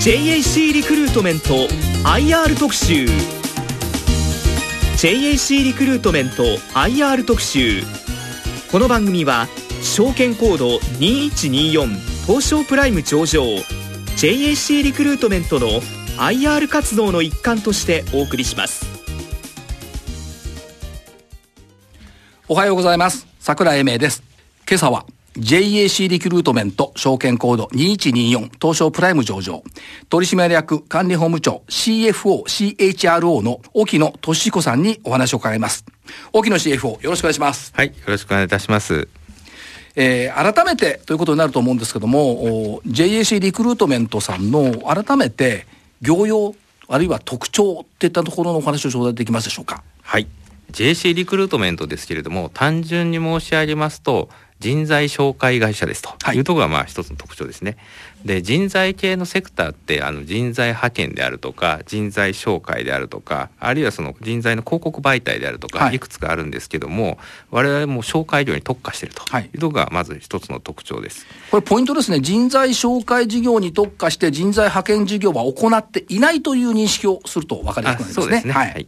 JAC リクルートメント IR 特集。JAC リクルートメント IR 特集。この番組は証券コード2124東証プライム上場。JAC リクルートメントの IR 活動の一環としてお送りします。おはようございます。桜井英明です。今朝は JAC リクルートメント証券コード2124東証プライム上場。取締役管理法務長 CFO CHRO の沖野俊彦さんにお話を伺います。沖野 CFO よろしくお願いします。はいよろしくお願いいたします。えー、改めてということになると思うんですけども JAC リクルートメントさんの改めて業用あるいは特徴っていったところのお話を頂戴できますでしょうか？はい。JAC リクルートメントですけれども単純に申し上げますと人材紹介会社ですと。い。うところがまあ一つの特徴ですね。で人材系のセクターってあの人材派遣であるとか人材紹介であるとかあるいはその人材の広告媒体であるとか、い、くつかあるんですけども我々も紹介業に特化していると。い。うところがまず一つの特徴です。これポイントですね。人材紹介事業に特化して人材派遣事業は行っていないという認識をすると分かりやすくなりますね。そうですね、はい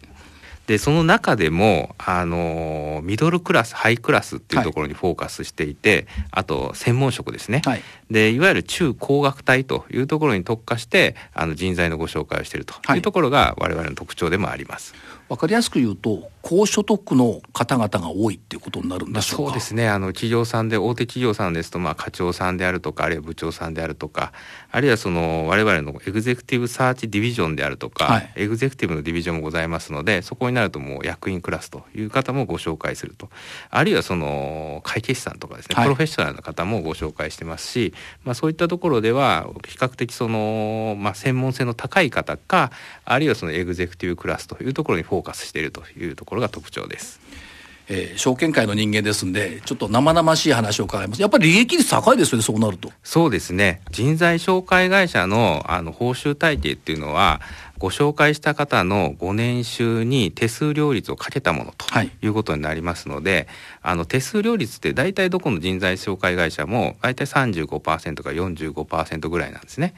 でその中でもあのミドルクラスハイクラスっていうところにフォーカスしていて、はい、あと専門職ですね、はい、でいわゆる中高学隊というところに特化してあの人材のご紹介をしているというところが我々の特徴でもあります。はい分かりやすく言うと、高所得の方々が多いっていうことになるんでしょうそうですね。あの企業さんで大手企業さんですと、まあ、課長さんであるとかあるいは部長さんであるとかあるいはその我々のエグゼクティブサーチディビジョンであるとか、はい、エグゼクティブのディビジョンもございますのでそこになるともう役員クラスという方もご紹介すると。あるいはその会計士さんとかですね、はい、プロフェッショナルな方もご紹介してますし、まあ、そういったところでは比較的その、まあ、専門性の高い方かあるいはそのエグゼクティブクラスというところにフォーカスしているというところが特徴です。えー、証券界の人間ですんで、ちょっと生々しい話を伺います。やっぱり利益率高いですよね、そうなると。そうですね。人材紹介会社のあの報酬体系っていうのは、ご紹介した方のご年収に手数料率をかけたものということになりますので、はい、あの手数料率って大体どこの人材紹介会社も大体35%か45%ぐらいなんですね。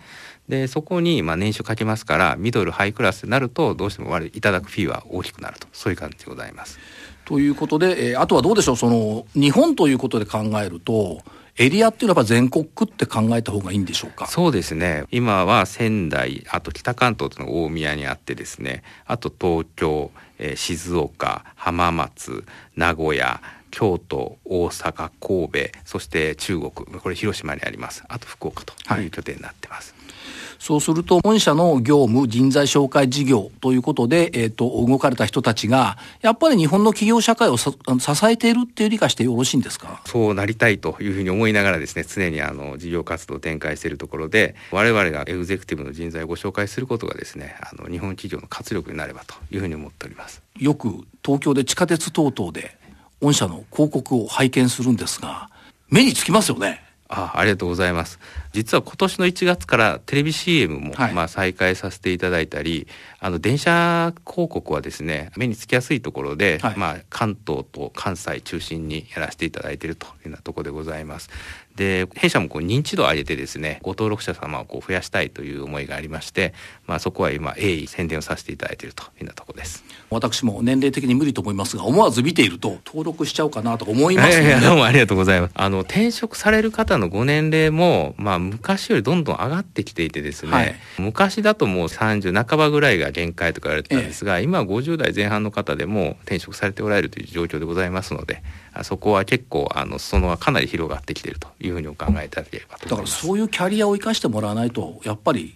でそこにまあ年収かけますからミドルハイクラスになるとどうしてもいただくフィーは大きくなると。そういう感じでございます。ということで、えー、あとはどうでしょう？その日本ということで考えるとエリアっていうのは全国区って考えた方がいいんでしょうか？そうですね。今は仙台あと北関東というのが大宮にあってですね。あと東京、えー、静岡浜松名古屋京都大阪神戸そして中国これ広島にあります。あと福岡という拠点になってます、はいそうすると、本社の業務、人材紹介事業ということで、えっ、ー、と、動かれた人たちが、やっぱり日本の企業社会を支えているっていう理解してよろしいんですか？そうなりたいというふうに思いながらですね、常にあの、事業活動を展開しているところで、我々がエグゼクティブの人材をご紹介することがですね、あの、日本企業の活力になればというふうに思っております。よく東京で地下鉄等々で、御社の広告を拝見するんですが、目につきますよね。あありがとうございます。実は今年の1月からテレビ CM も、まあ再開させていただいたり、あの電車広告はですね目につきやすいところで、はい、まあ関東と関西中心にやらせていただいているというようなところでございます。で弊社もこう認知度を上げてですねご登録者様をこう増やしたいという思いがありまして、まあ、そこは今鋭意宣伝をさせていただいているというようなところです。私も年齢的に無理と思いますが思わず見ていると登録しちゃおうかなと思いますね、どうもありがとうございます。あの転職される方のご年齢も、まあ、昔よりどんどん上がってきていてですね、はい、昔だともう30半ばぐらいが限界とか言われてたんですが、ええ、今は50代前半の方でも転職されておられるという状況でございますのでそこは結構あの裾野はかなり広がってきているというふうにお考えいただければとだからそういうキャリアを生かしてもらわないとやっぱり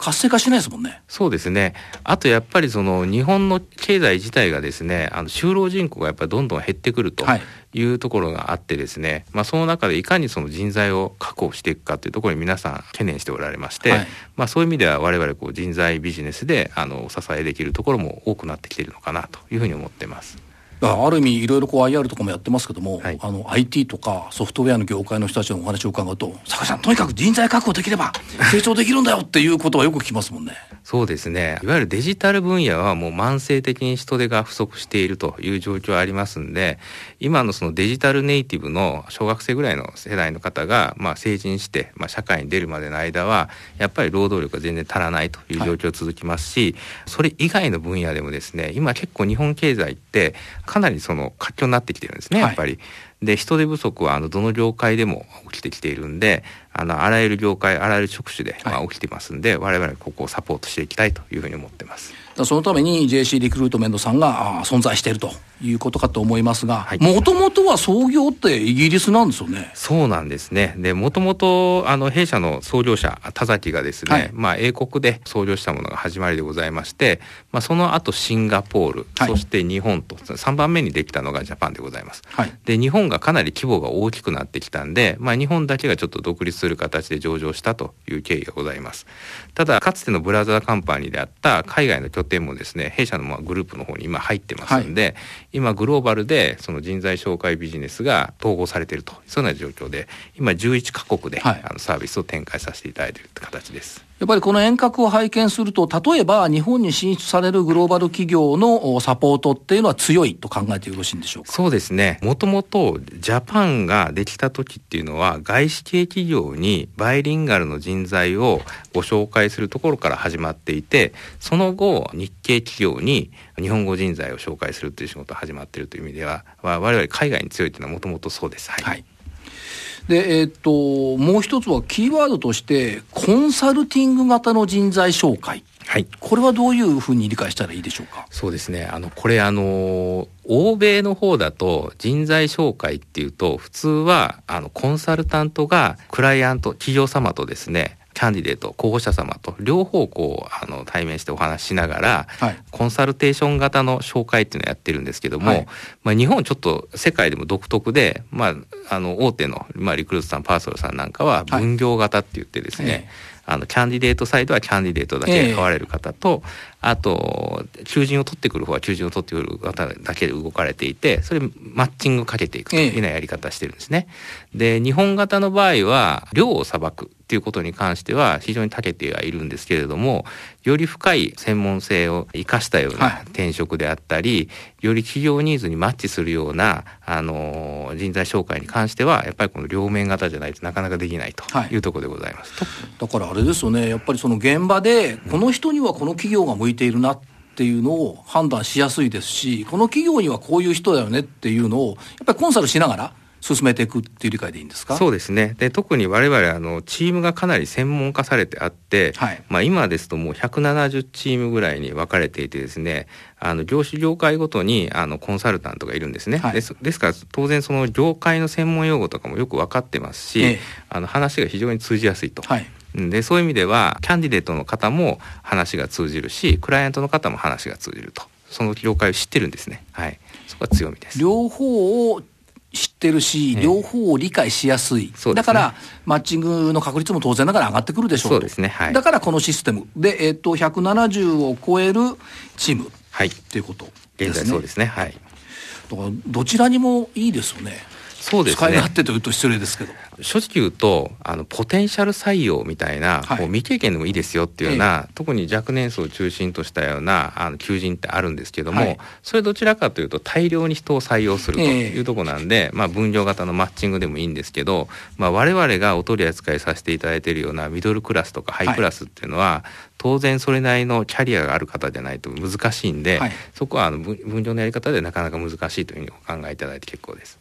活性化しないですもんね。そうですね。あとやっぱりその日本の経済自体がですね、あの就労人口がやっぱりどんどん減ってくるというところがあってですね、はい、まあその中でいかにその人材を確保していくかというところに皆さん懸念しておられまして、はい、まあそういう意味では我々こう人材ビジネスであのお支えできるところも多くなってきているのかなというふうに思っています。ある意味いろいろこう IR とかもやってますけども、はい、あの IT とかソフトウェアの業界の人たちのお話を伺うと坂井さんとにかく人材確保できれば成長できるんだよっていうことはよく聞きますもんねそうですねいわゆるデジタル分野はもう慢性的に人手が不足しているという状況ありますんで今のそのデジタルネイティブの小学生ぐらいの世代の方がまあ成人して、まあ、社会に出るまでの間はやっぱり労働力が全然足らないという状況続きますし、はい、それ以外の分野でもですね今結構日本経済ってかなりその活況になってきてるんですねやっぱり。はいで人手不足はあのどの業界でも起きてきているんであのあらゆる業界あらゆる職種で、まあ、起きてますんで、はい、我々ここをサポートしていきたいというふうに思ってます。そのために JC リクルートメントさんが存在しているということかと思いますが、もともとは創業ってイギリスなんですよね。そうなんですね。で、もともと、あの、弊社の創業者、田崎がですね、はい、まあ、英国で創業したものが始まりでございまして、まあ、その後シンガポール、はい、そして日本と、3番目にできたのがジャパンでございます。はい、で、日本がかなり規模が大きくなってきたんで、まあ、日本だけがちょっと独立する形で上場したという経緯がございます。ただ、かつてのブラザーカンパニーであった海外の拠点もですね、弊社のまあグループの方に今入ってますんで、はい、今グローバルでその人材紹介ビジネスが統合されているとそういうような状況で今11カ国で、はい、あのサービスを展開させていただいているって形です。やっぱりこの遠隔を拝見すると、例えば日本に進出されるグローバル企業のサポートっていうのは強いと考えてよろしいんでしょうか？そうですね。もともとジャパンができた時っていうのは、外資系企業にバイリンガルの人材をご紹介するところから始まっていて、その後、日系企業に日本語人材を紹介するっていう仕事が始まっているという意味では、我々海外に強いっていうのはもともとそうです。はい、はいで、えー、っと、もう一つはキーワードとして、コンサルティング型の人材紹介。はい。これはどういうふうに理解したらいいでしょうか？そうですね。あの、これあの、欧米の方だと人材紹介っていうと、普通は、あの、コンサルタントがクライアント、企業様とですね、キャンディデート候補者様と両方こうあの対面してお話ししながら、はい、コンサルテーション型の紹介っていうのをやってるんですけども、はい、まあ、日本ちょっと世界でも独特で、まあ、あの大手の、まあ、リクルートさんパーソルさんなんかは分業型って言ってですね、はいあのキャンディデートサイドはキャンディデートだけ買われる方と、えー、あと求人を取ってくる方は求人を取ってくる方だけで動かれていてそれマッチングかけていくというようなやり方してるんですね。で日本型の場合は量をさばくっていうことに関しては非常に長けてはいるんですけれどもより深い専門性を生かしたような転職であったり、はい、より企業ニーズにマッチするようなあの人材紹介に関してはやっぱりこの両面型じゃないとなかなかできないというところでございます。はい、だからあれですよねやっぱりその現場でこの人にはこの企業が向いているなっていうのを判断しやすいですしこの企業にはこういう人だよねっていうのをやっぱりコンサルしながら進めていくっていう理解でいいんですか？そうですね。で特に我々あのチームがかなり専門化されてあって、はい、まあ、今ですともう170チームぐらいに分かれていてですねあの業種業界ごとにあのコンサルタントがいるんですね、はい、ですですから当然その業界の専門用語とかもよく分かってますし、ええ、あの話が非常に通じやすいと。はいでそういう意味ではキャンディデートの方も話が通じるしクライアントの方も話が通じると。その業界を知ってるんですね。はい。そこは強みです。両方を知ってるし、両方を理解しやすい、ね、だからマッチングの確率も当然ながら上がってくるでしょうそうですね、はい、だからこのシステム。で、えー、と170を超えるチーム、はい、っていうことですね。現在そうですね。はい。だからどちらにもいいですよね。そうですね。使い勝手というと失礼ですけど。正直言うと、あの、ポテンシャル採用みたいな、はい、こう未経験でもいいですよっていうような、ええ、特に若年層を中心としたような、あの、求人ってあるんですけども、はい、それどちらかというと大量に人を採用するというところなんで、え、まあ、分業型のマッチングでもいいんですけど、まあ、我々がお取り扱いさせていただいているようなミドルクラスとかハイクラスっていうのは、はい当然それなりのキャリアがある方じゃないと難しいんで、はい、そこはあの分業のやり方でなかなか難しいというふうにお考えいただいて結構です。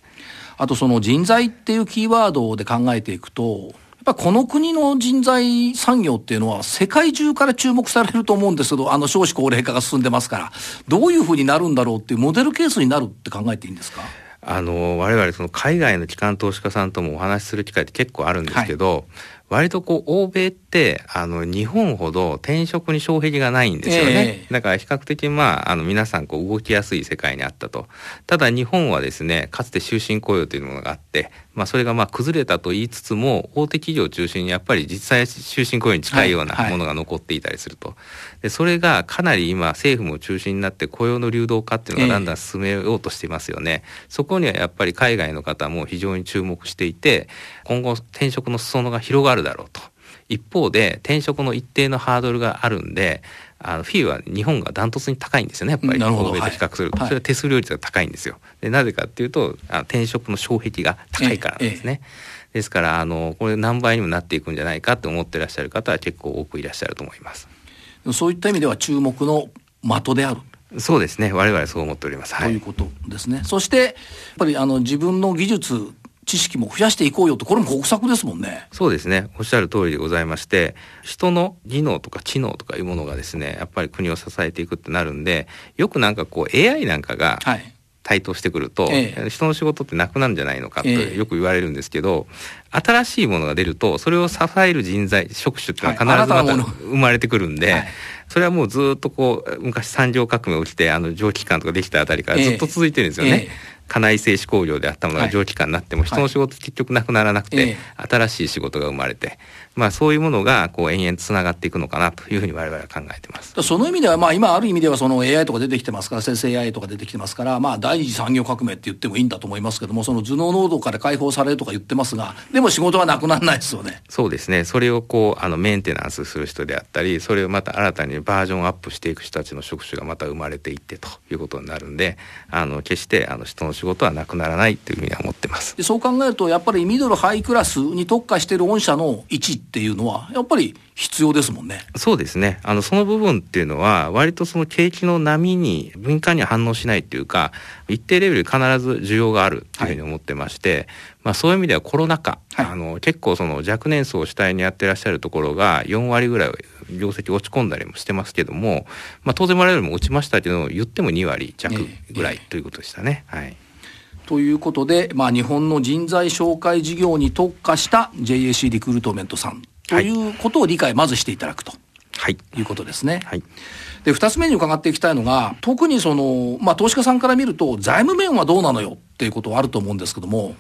あとその人材っていうキーワードで考えていくと、やっぱこの国の人材産業っていうのは世界中から注目されると思うんですけど、あの少子高齢化が進んでますから、どういうふうになるんだろうっていうモデルケースになるって考えていいんですか？あの、我々その海外の機関投資家さんともお話しする機会って結構あるんですけど、はい割とこう欧米ってあの日本ほど転職に障壁がないんですよね、えー、だから比較的まああの皆さんこう動きやすい世界にあったと。ただ日本はですねかつて終身雇用というものがあってまあそれがまあ崩れたと言いつつも大手企業を中心にやっぱり実際終身雇用に近いようなものが残っていたりすると、はいはい、でそれがかなり今政府も中心になって雇用の流動化っていうのがだんだん進めようとしていますよね、えー、そこにはやっぱり海外の方も非常に注目していて今後転職の裾野が広がるだろうと。一方で転職の一定のハードルがあるんであのフィーは日本がダントツに高いんですよねやっぱり。欧米と比較すると、はい、それは手数料率が高いんですよ。でなぜかっていうとあ転職の障壁が高いからなんですね、ええ、ですからあのこれ何倍にもなっていくんじゃないかと思ってらっしゃる方は結構多くいらっしゃると思います。そういった意味では注目の的である。そうですね。我々そう思っております、はい、ということですね。そしてやっぱりあの自分の技術知識も増やしていこうよと、これも国策ですもんね。そうですね。おっしゃる通りでございまして、人の技能とか知能とかいうものがですね、やっぱり国を支えていくってなるんで、よくなんかこう AI なんかが、台頭してくると、ええ、人の仕事ってなくなるんじゃないのかとよく言われるんですけど、え、新しいものが出るとそれを支える人材職種っていうのは必ずまた生まれてくるんで、はい、それはもうずっとこう昔産業革命起きてあの蒸気機関とかできたあたりからずっと続いてるんですよね。家内製紙工業であったものが蒸気機関になっても、人の仕事結局なくならなくて、新しい仕事が生まれて。まあ、そういうものがこう延々つながっていくのかなというふうに我々は考えてます。その意味では、まあ、今ある意味ではその AI とか出てきてますから生成 AI とか出てきてますから、まあ、第二次産業革命って言ってもいいんだと思いますけどもその頭脳濃度から解放されるとか言ってますがでも仕事はなくならないですよね。そうですね。それをこうあのメンテナンスする人であったりそれをまた新たにバージョンアップしていく人たちの職種がまた生まれていってということになるんであの決してあの人の仕事はなくならないというふうには思ってますでそう考えるとやっぱりミドルハイクラスに特化している御社の位置っていうのはやっぱり必要ですもんね。そうですね。あの、その部分っていうのは、割とその景気の波に、敏感には反応しないっていうか、一定レベル必ず需要があるというふうに思ってまして、はい、まあそういう意味ではコロナ禍、はい、あの、結構その若年層を主体にやってらっしゃるところが、4割ぐらい業績落ち込んだりもしてますけども、まあ当然我々も落ちましたけど、言っても2割弱ぐらいということでしたね。えーえー、はい。ということで、まあ、日本の人材紹介事業に特化した JAC リクルートメントさんということを理解まずしていただくと。はい、いうことですね。はい、で2つ目に伺っていきたいのが特にその、まあ、投資家さんから見ると財務面はどうなのよっていうことはあると思うんですけども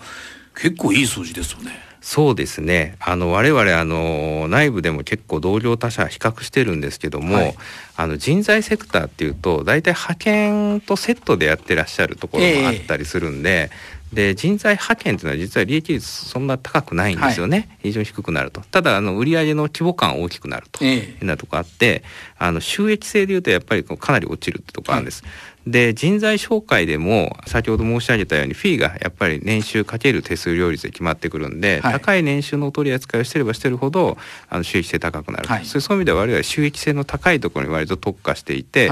結構いい数字ですよね。そうですね。あの我々あの内部でも結構同業他社比較してるんですけども、はい、あの人材セクターっていうと大体派遣とセットでやってらっしゃるところもあったりするんで、えーで人材派遣というのは実は利益率そんな高くないんですよね、はい、非常に低くなると。ただあの売上の規模感大きくなるというようなところあって、あの収益性でいうとやっぱりかなり落ちるってところあるんです、はい、で人材紹介でも先ほど申し上げたようにフィーがやっぱり年収かける手数料率で決まってくるんで、はい、高い年収のお取り扱いをしてればしてるほどあの収益性高くなる、はい、そういう意味では我々収益性の高いところに割と特化していて、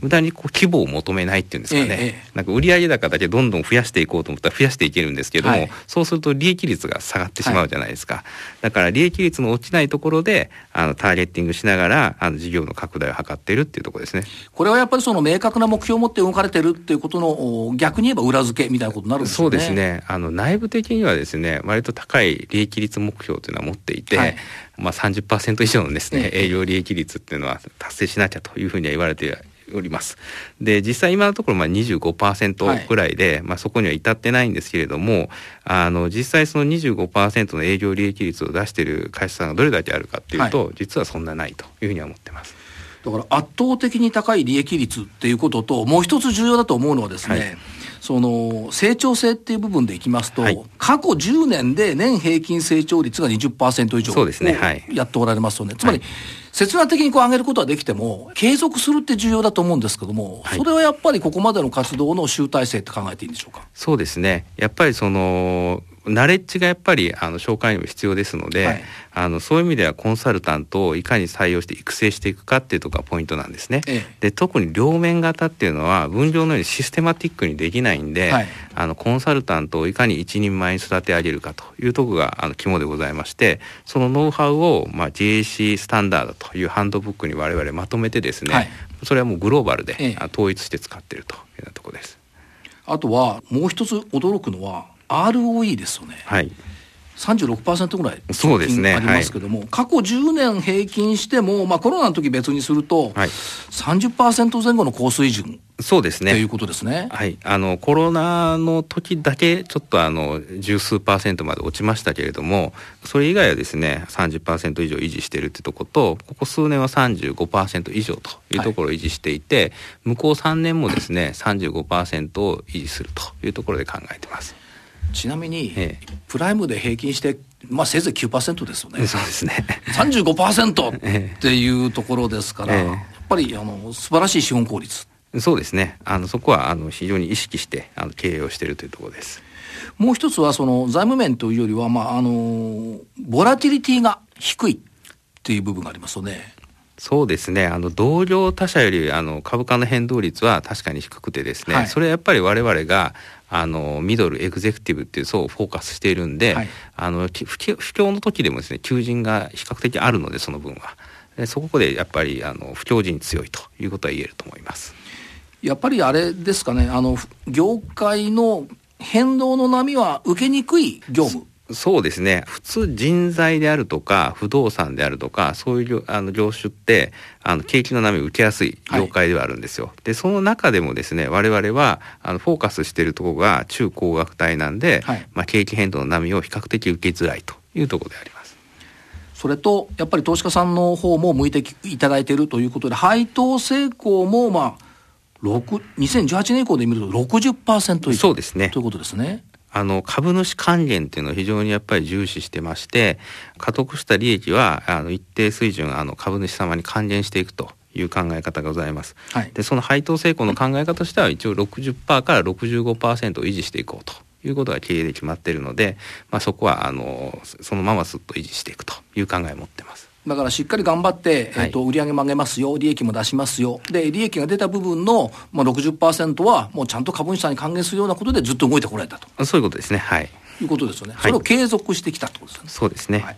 無駄にこう規模を求めないっていうんですかね、ええ、なんか売上高だけどんどん増やしていこうと思ったら増やしていけるんですけども、はい、そうすると利益率が下がってしまうじゃないですか、はい、だから利益率の落ちないところであのターゲッティングしながらあの事業の拡大を図っているっていうところですね。これはやっぱりその明確な目標を持って動かれてるっていうことの逆に言えば裏付けみたいなことになるんですね。そうですね。あの内部的にはですね割と高い利益率目標というのは持っていて、はい。まあ30%以上のですね、営業利益率っていうのは達成しなきゃというふうには言われております。で、実際今のところまあ25%ぐらいで、はい、まあそこには至ってないんですけれども、あの、実際その25%の営業利益率を出している会社さんがどれだけあるかっていうと、はい、実はそんなないというふうには思ってます。だから圧倒的に高い利益率っていうことと、もう一つ重要だと思うのはですね、はい。その成長性っていう部分でいきますと、はい、過去10年で年平均成長率が20%以上そうですね、はい、やっておられますよね。つまり、切断的にこう上げることはできても、継続するって重要だと思うんですけども、はい、それはやっぱりここまでの活動の集大成って考えていいんでしょうか？そうですね。やっぱりその、ナレッジがやっぱりあの紹介にも必要ですので、はい、あのそういう意味ではコンサルタントをいかに採用して育成していくかっていうところがポイントなんですね。ええ、で特に両面型っていうのは分業のようにシステマティックにできないんで、はい、あのコンサルタントをいかに一人前に育て上げるかというところがあの肝でございましてそのノウハウを、まあ、JAC スタンダードというハンドブックに我々まとめてですね、はい、それはもうグローバルで、え、統一して使っているというようなところです。あとはもう一つ驚くのは ROE ですよね。はい36%ぐらいそうですねありますけども、はい、過去10年平均しても、まあ、コロナの時別にすると、はい、30%前後の高水準そうですね。ということですね。はい。あの、コロナの時だけ、ちょっとあの、十数パーセントまで落ちましたけれども、それ以外はですね、30%以上維持しているってとこと、ここ数年は35%以上というところを維持していて、はい、向こう3年もですね、35%を維持するというところで考えてます。ちなみに、ええ、プライムで平均して、まあ、せいぜい9%ですよね。そうですね。35% っていうところですから、え、やっぱりあの素晴らしい資本効率。そうですね。あのそこはあの非常に意識してあの経営をしているというところです。もう一つはその財務面というよりは、まあ、あの、ボラティリティが低いっていう部分がありますよね。そうですね。あの、同業他社より、あの、株価の変動率は確かに低くてですね、はい、それはやっぱり我々が、あの、ミドルエグゼクティブっていう層をフォーカスしているんで、はい、あの、不況の時でもですね、求人が比較的あるので、その分は。でそこでやっぱり、あの、不況時に強いということは言えると思います。やっぱりあれですかね、あの、業界の変動の波は受けにくい業務そうですね。普通人材であるとか、不動産であるとか、そういうあの業種って、あの、景気の波を受けやすい業界ではあるんですよ。はい、で、その中でもですね、我々は、あの、フォーカスしているところが中高額帯なんで、はい、まあ、景気変動の波を比較的受けづらいというところであります。それと、やっぱり投資家さんの方も向いていただいているということで、配当成功も、まあ、2018年以降で見ると60%以上そうですね。ということですね。あの株主還元っていうのを非常にやっぱり重視してまして獲得した利益はあの一定水準あの株主様に還元していくという考え方がございます。はい、でその配当成功の考え方としては一応60%から65%を維持していこうということが経営で決まっているので、まあ、そこはあのそのまますっと維持していくという考えを持ってます。だからしっかり頑張って、えーと、売り上げも上げますよ、利益も出しますよ、で利益が出た部分の、まあ60、は、もうちゃんと株主さんに還元するようなことでずっと動いてこられたと。そういうことですね。はい。いうことですよね。それを継続してきたってことですね。そうですね。はい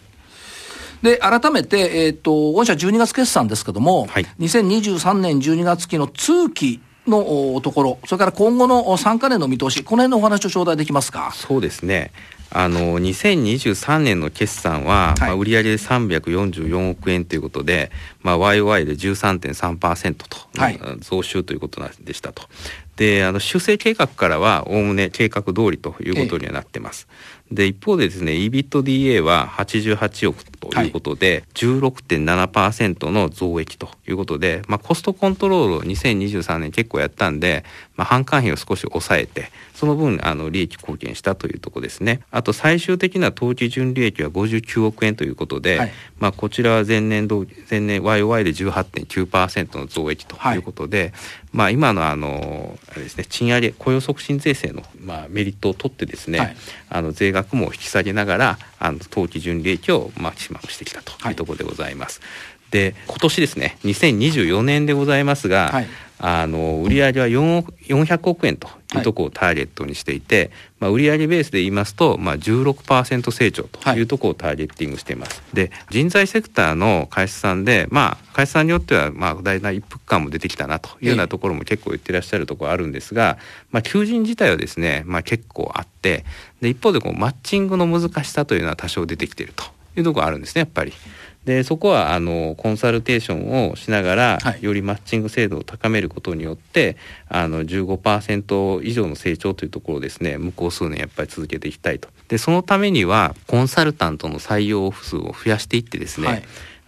で、改めて、えっ、ー、と、御社12月決算ですけども、はい、2023年12月期の通期のところ、それから今後の3か年の見通し、この辺のお話を頂戴できますか？そうですね。あの2023年の決算は、はい、まあ、売上で344億円ということで、まあ、YOY で13.3%と、はい、増収ということでしたと。であの修正計画からはおおむね計画通りということにはなってます。で一方でですね EBITDA は88億ということで、はい、16.7%の増益ということで、まあ、コストコントロールを2023年結構やったんで、まあ、販管費を少し抑えてその分あの利益貢献したというところですね。あと最終的な当期純利益は59億円ということで、はい、まあ、こちらは前年度前年 YOY で18.9%の増益ということで、はい、まあ、今のあのあれですね賃上げ雇用促進税制の、まあ、メリットを取ってですね、はい、あの税額も引き下げながらあの当期純利益をマキシマムしてきたというところでございます。で今年ですね2024年でございますが、はい、あの売上は4億400億円というところをターゲットにしていて、はい、まあ、売上ベースで言いますと、まあ、16%成長というところをターゲッティングしています。はい、で人材セクターの会社さんで、まあ、会社さんによっては、まあ、大体一服感も出てきたなというようなところも結構言ってらっしゃるところあるんですが、まあ、求人自体はですね、まあ、結構あってで一方でこうマッチングの難しさというのは多少出てきているというところあるんですねやっぱり。でそこはあのコンサルテーションをしながら、はい、よりマッチング精度を高めることによってあの15%以上の成長というところをですね向こう数年やっぱり続けていきたいと。でそのためにはコンサルタントの採用数を増やしていってですね、はい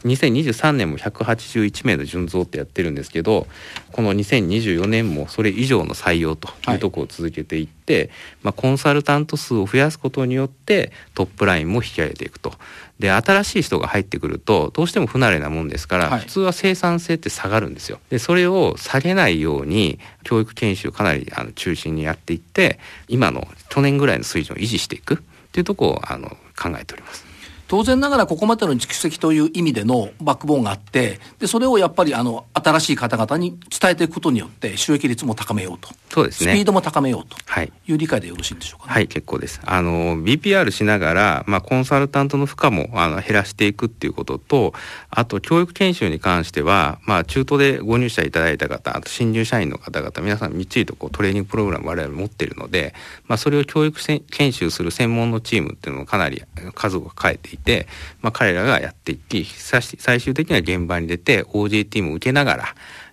2023年も181名の純増ってやってるんですけどこの2024年もそれ以上の採用というところを続けていって、はい、まあ、コンサルタント数を増やすことによってトップラインも引き上げていくと。で新しい人が入ってくるとどうしても不慣れなもんですから、はい、普通は生産性って下がるんですよ。でそれを下げないように教育研修をかなりあの中心にやっていって今の去年ぐらいの水準を維持していくっていうところをあの考えております当然ながらここまでの蓄積という意味でのバックボーンがあってでそれをやっぱりあの新しい方々に伝えていくことによって収益率も高めようと。そうですね。スピードも高めようと。い。う理解でよろしいんでしょうか、ね、はい結構です。あの BPR しながら、まあ、コンサルタントの負荷もあの減らしていくっていうこととあと教育研修に関しては、まあ、中途でご入社いただいた方あと新入社員の方々皆さんみっちりとこうトレーニングプログラム我々持っているので、まあ、それを教育研修する専門のチームっていうのもかなり数を変えていて、まあ、彼らがやっていき最終的には現場に出て OJT も受けながら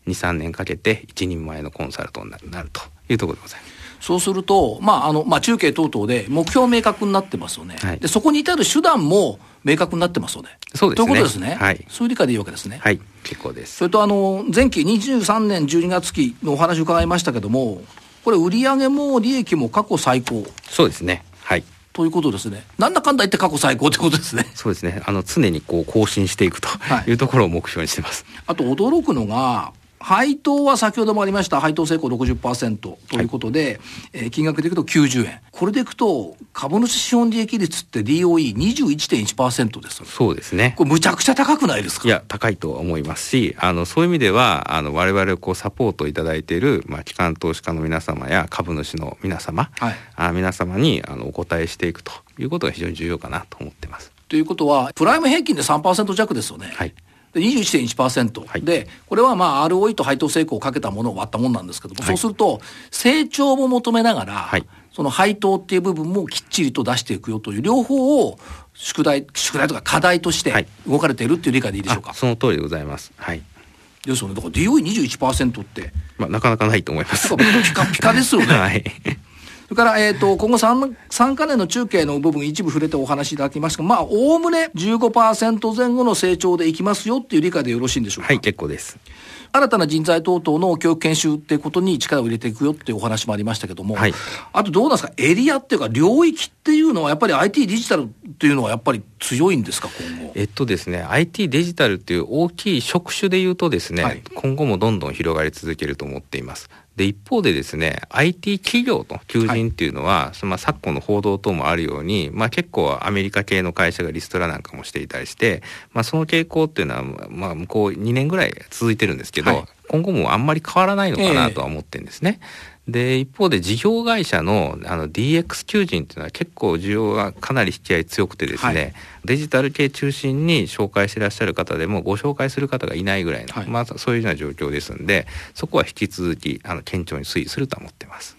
23年かけて一人前のコンサルトになるというところでございます。そうすると、まああのまあ、中継等々で目標明確になってますよね、はい、でそこに至る手段も明確になってますよね。そうですね。ということですね。はい。そういう理解でいいわけですね。はい、結構です。それと、あの、前期23年12月期のお話伺いましたけども、これ、売上も利益も過去最高。そうですね。はい。ということですね。なんだかんだ言って過去最高ということですね。そうですね。あの、常にこう更新していくというところを目標にしてます。あと驚くのが、配当は先ほどもありました。配当成功60%ということで、はい、えー、金額でいくと90円。これでいくと株主資本利益率って DOE21.1% です。そうですね。これむちゃくちゃ高くないですか？いや高いと思いますしあのそういう意味ではあの我々こうサポートいただいている、まあ、機関投資家の皆様や株主の皆様、はい、あ皆様にあのお答えしていくということが非常に重要かなと思ってます。ということはプライム平均で3%弱ですよね。はいで21.1%、はい、で、これはまあ ROE と配当成功をかけたものを割ったもんなんですけども、はい、そうすると、成長も求めながら、はい、その配当っていう部分もきっちりと出していくよという、両方を宿題、宿題とか課題として動かれているっていう理解でいいでしょうか？その通りでございます。はい。ですよね。だから DOE21% って。まあ、なかなかないと思います。ピカピカですよね。はい。それから、えっ、ー、と、今後 3, 3か年の中継の部分一部触れてお話しいただきましたが、まあ、おおむね15%前後の成長でいきますよっていう理解でよろしいんでしょうか？はい、結構です。新たな人材等々の教育研修っていうことに力を入れていくよっていうお話もありましたけども、はい、あとどうなんですか、エリアっていうか、領域っていうのは、やっぱり IT デジタルっていうのは、やっぱり強いんですか、今後。えっとですね、IT デジタルっていう大きい職種でいうとですね、はい、今後もどんどん広がり続けると思っています。で一方でですね IT 企業の求人っていうのは、はい、その昨今の報道等もあるように、まあ、結構アメリカ系の会社がリストラなんかもしていたりして、まあ、その傾向っていうのは、まあ、向こう2年ぐらい続いてるんですけど、はい、今後もあんまり変わらないのかなとは思ってるんですね。えーで一方で事業会社のあの DX 求人っていうのは結構需要がかなり引き合い強くてですね、はい、デジタル系中心に紹介していらっしゃる方でもご紹介する方がいないぐらいの、はい、まあ、そういうような状況ですんでそこは引き続きあの顕著に推移すると思ってます。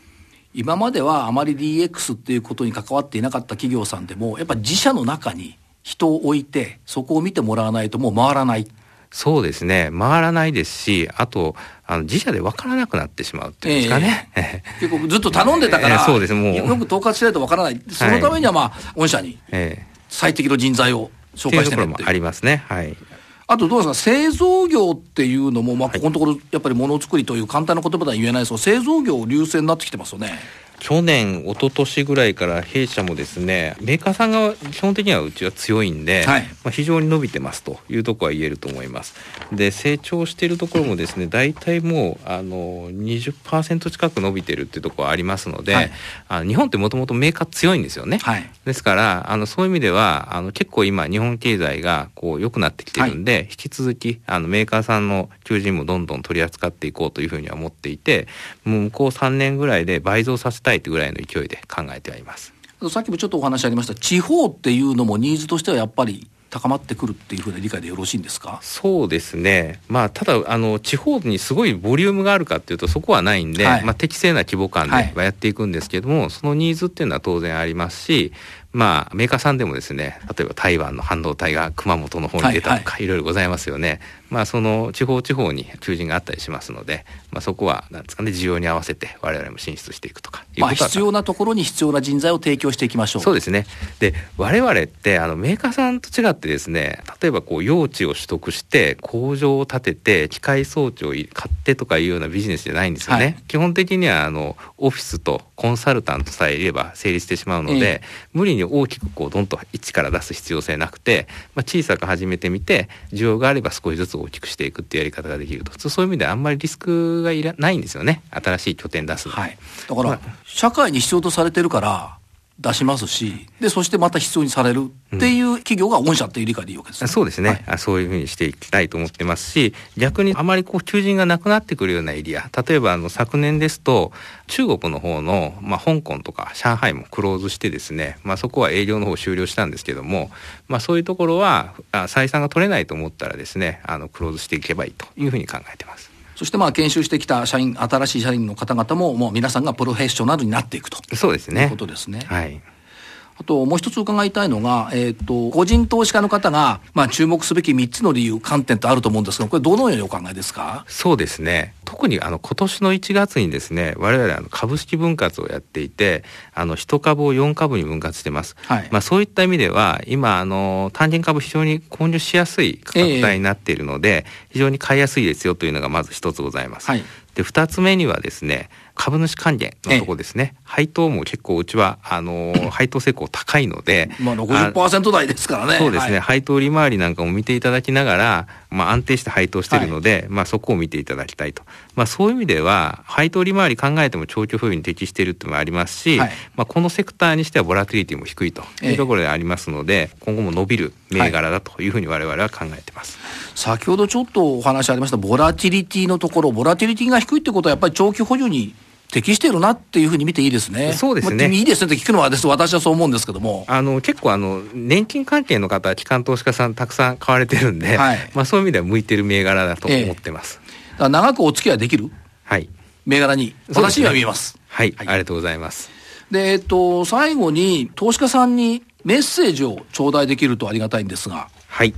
今まではあまり DX っていうことに関わっていなかった企業さんでもやっぱ自社の中に人を置いてそこを見てもらわないともう回らないそうですね。回らないですしあとあの自社で分からなくなってしまうっていうんですかね、えー、結構ずっと頼んでたから、えー、そうです。もう。よく統括しないと分からない。そのためにはまあ、御社に最適の人材を紹介してるって。いうありますね。はい。あとどうですか、製造業っていうのも、まあ、ここのところ、やっぱりものづくりという簡単な言葉では言えないですが、製造業、優勢になってきてますよね。去年、一昨年ぐらいから弊社もですね、メーカーさんが基本的にはうちは強いんで、はい、まあ、非常に伸びてますというところは言えると思います。で、成長しているところもですね、大体もう、あの、20%近く伸びてるっていうところはありますので、はい、あ日本ってもともとメーカー強いんですよね。はい、ですから、あの、そういう意味では、あの、結構今、日本経済がこう良くなってきてるんで、引き続き、あの、メーカーさんの求人もどんどん取り扱っていこうというふうには思っていて、もう向こう3年ぐらいで倍増させたいというぐらいの勢いで考えてはいます。さっきもちょっとお話ありました。地方っていうのもニーズとしてはやっぱり高まってくるっていうふうな理解でよろしいんですか？そうですね、まあ、ただあの、地方にすごいボリュームがあるかっていうと、そこはないんで、はい、まあ、適正な規模感ではやっていくんですけども、はい、そのニーズっていうのは当然ありますし、まあ、メーカーさんでもですね、例えば台湾の半導体が熊本の方に出たとか、いろいろございますよね。まあ、その地方地方に求人があったりしますので、まあ、そこは、なんですかね、需要に合わせて我々も進出していくとかまあ、必要なところに必要な人材を提供していきましょう。そうですね。で、我々って、あの、メーカーさんと違ってですね、例えばこう、用地を取得して、工場を建てて、機械装置を買ってとかいうようなビジネスじゃないんですよね。はい、基本的には、あの、オフィスとコンサルタントさえいれば成立してしまうので、え無理に大きくこう、どんと一から出す必要性なくて、まあ、小さく始めてみて、需要があれば少しずつ大きくしていくっていうやり方ができると。そういう意味であんまりリスクがいらないんですよね。新しい拠点出すはい、だから、まあ、社会に必要とされてるから出しますし、で、そしてまた必要にされるっていう企業が御社っていう理解でいいわけですね、うん、そうですね、はい、そういうふうにしていきたいと思ってますし、逆にあまりこう求人がなくなってくるようなエリア、例えばあの昨年ですと、中国の方の、まあ、香港とか上海もクローズしてですね、まあ、そこは営業の方終了したんですけども、まあ、そういうところは、採算が取れないと思ったらですね、あのクローズしていけばいいというふうに考えてます。そしてまあ研修してきた社員、新しい社員の方々も、もう皆さんがプロフェッショナルになっていくとそうですね。いうことですね。はい。あともう一つ伺いたいのが、えっ、ー、と、個人投資家の方が、まあ、注目すべき3つの理由、観点とあると思うんですが、これどのようにお考えですか？そうですね。特にあの今年の1月にですね、我々あの株式分割をやっていて、あの1株を4株に分割してます。はい、まあそういった意味では、今あの単純株非常に購入しやすい価格帯になっているので、えー、非常に買いやすいですよというのがまず一つございます。はい、で2つ目にはですね株主還元のところですね、配当も結構うちはあの 配当成功高いので、まあ60%台ですからね。そうですね、はい、配当利回りなんかも見ていただきながら、まあ、安定して配当しているので、はい、まあ、そこを見ていただきたいと、まあ、そういう意味では配当利回り考えても長期保有に適しているっていうのもありますし、はい、まあ、このセクターにしてはボラティリティも低いというところでありますので、今後も伸びる銘柄だというふうに我々は考えてます。先ほどちょっとお話ありましたボラティリティのところボラティリティが低いってことはやっぱり長期保有に適しているなっていうふうに見ていいですね。そうですね。いいですねって聞くのはです、私はそう思うんですけども。あの、結構あの、年金関係の方、機関投資家さんたくさん買われてるんで、はい、まあそういう意味では向いてる銘柄だと思ってます。えー、長くお付き合いできる？はい。銘柄に、私には見えます。はい、はい、ありがとうございます。で、えっと、最後に、投資家さんにメッセージを頂戴できるとありがたいんですが。はい。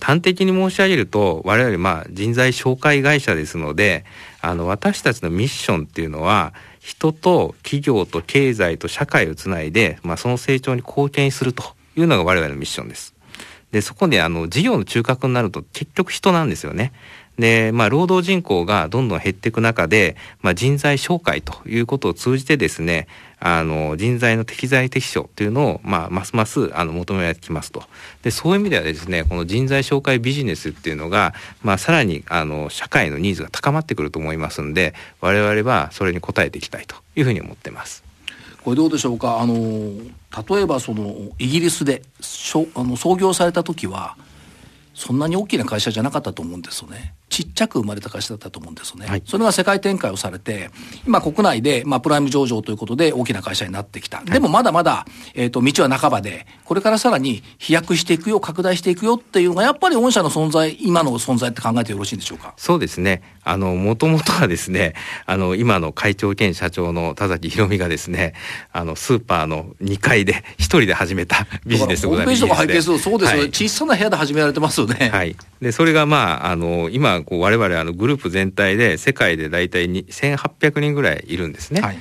端的に申し上げると、我々、まあ、人材紹介会社ですので、あの、私たちのミッションっていうのは、人と企業と経済と社会をつないで、まあ、その成長に貢献するというのが我々のミッションです。で、そこで、あの、事業の中核になると結局人なんですよね。で、まあ、労働人口がどんどん減っていく中で、まあ、人材紹介ということを通じてですね、あの、人材の適材適所というのを、まあ、ますますあの求められてきますと。で、そういう意味ではですね、この人材紹介ビジネスっていうのが、まあ、さらに、あの、社会のニーズが高まってくると思いますんで、我々はそれに応えていきたいというふうに思ってます。これどうでしょうか？あの例えばそのイギリスでしょあの創業された時はそんなに大きな会社じゃなかったと思うんですよね。ちっちゃく生まれた会社だったと思うんですよね。はい、それが世界展開をされて、今国内で、まあ、プライム上場ということで大きな会社になってきた。でもまだまだ、えっ、ー、と、道は半ばで、これからさらに飛躍していくよ、拡大していくよっていうのが、やっぱり御社の存在、今の存在って考えてよろしいんでしょうか？そうですね。あの、もともとはですね、あの、今の会長兼社長の田崎宏美がですね、あの、スーパーの2階で一人で始めたビジネスでございます。ホームページとか拝見すると、そうですよね、はい、小さな部屋で始められてますよね。はい。で、それがまあ、あの、今、こう、我々、あの、グループ全体で世界で大体1800人ぐらいいるんですね。はい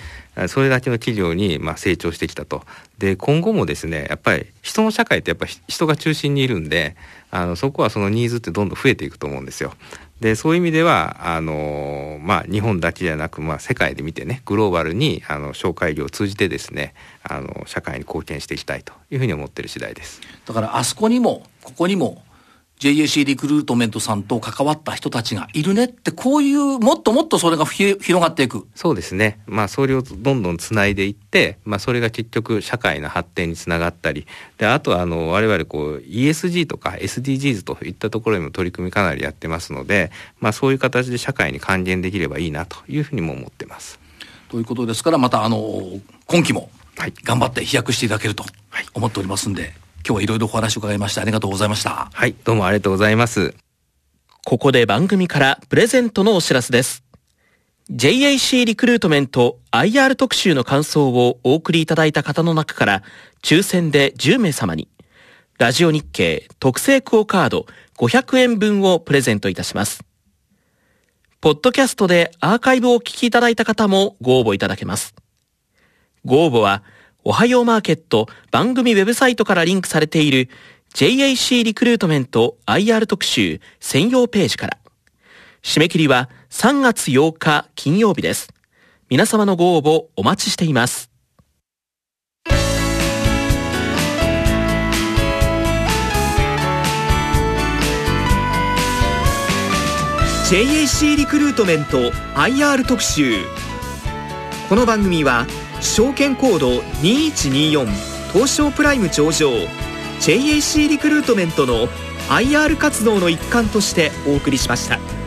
それだけの企業にまあ成長してきたと。で今後もですねやっぱり人の社会ってやっぱり人が中心にいるんであのそこはそのニーズってどんどん増えていくと思うんですよ。でそういう意味ではあの、まあ、日本だけじゃなく、まあ、世界で見てねグローバルにあの紹介業を通じてですねあの社会に貢献していきたいというふうに思っている次第です。だからあそこにもここにも JAC リクルートメントさんと関わった人たちがいるねって、こういう、もっともっとそれが広がっていく。そうですね。まあ、それをどんどんつないでいって、まあ、それが結局、社会の発展につながったり、で、あとは、あの、我々、こう、ESG とか SDGs といったところにも取り組みかなりやってますので、まあ、そういう形で社会に還元できればいいなというふうにも思ってます。ということですから、また、あの、今期も、はい、頑張って飛躍していただけると思っておりますんで、今日はいろいろお話を伺いましてありがとうございました。はい、どうもありがとうございます。ここで番組からプレゼントのお知らせです。JAC リクルートメント IR 特集の感想をお送りいただいた方の中から抽選で10名様にラジオ日経特製クオカード500円分をプレゼントいたします。ポッドキャストでアーカイブをお聞きいただいた方もご応募いただけます。ご応募はおはようマーケット番組ウェブサイトからリンクされている JAC リクルートメント IR 特集専用ページから。締め切りは3月8日金曜日です。皆様のご応募お待ちしています。JAC リクルートメント IR 特集この番組は証券コード2124東証プライム上場 JAC リクルートメントの IR 活動の一環としてお送りしました。